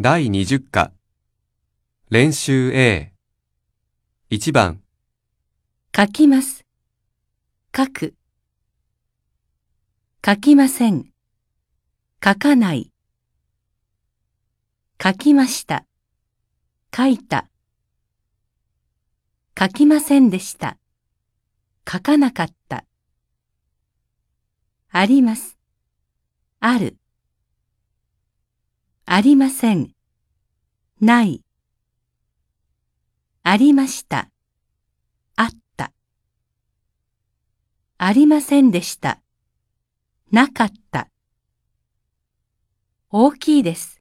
第20課練習 A 1番書きます。書く。書きません。書かない。書きました。書いた。書きませんでした。書かなかった。あります。ある。ありません。ない。ありました。あった。ありませんでした。なかった。大きいです。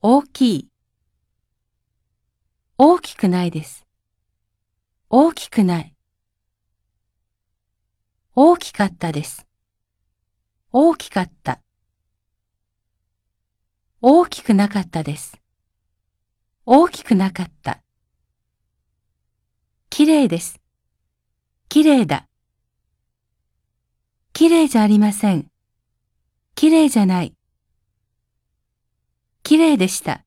大きい。大きくないです。大きくない。大きかったです。大きかった。大きくなかったです。大きくなかった。きれいです。きれいだ。きれいじゃありません。きれいじゃない。きれいでした。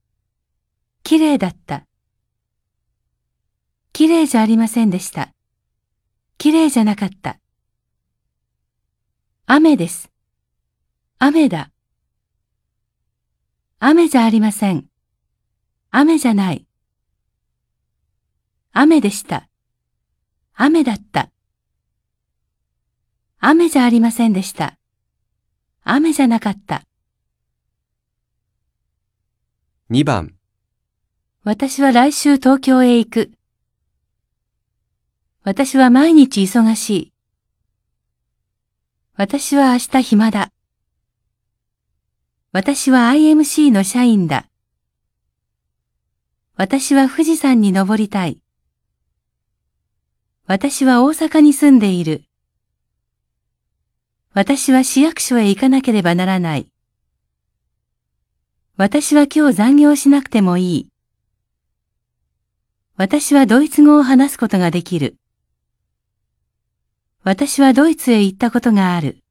きれいだった。きれいじゃありませんでした。きれいじゃなかった。雨です。雨だ。雨じゃありません。雨じゃない。雨でした。雨だった。雨じゃありませんでした。雨じゃなかった。2番私は来週東京へ行く。私は毎日忙しい。私は明日暇だ。私は IMC の社員だ。私は富士山に登りたい。私は大阪に住んでいる。私は市役所へ行かなければならない。私は今日残業しなくてもいい。私はドイツ語を話すことができる。私はドイツへ行ったことがある。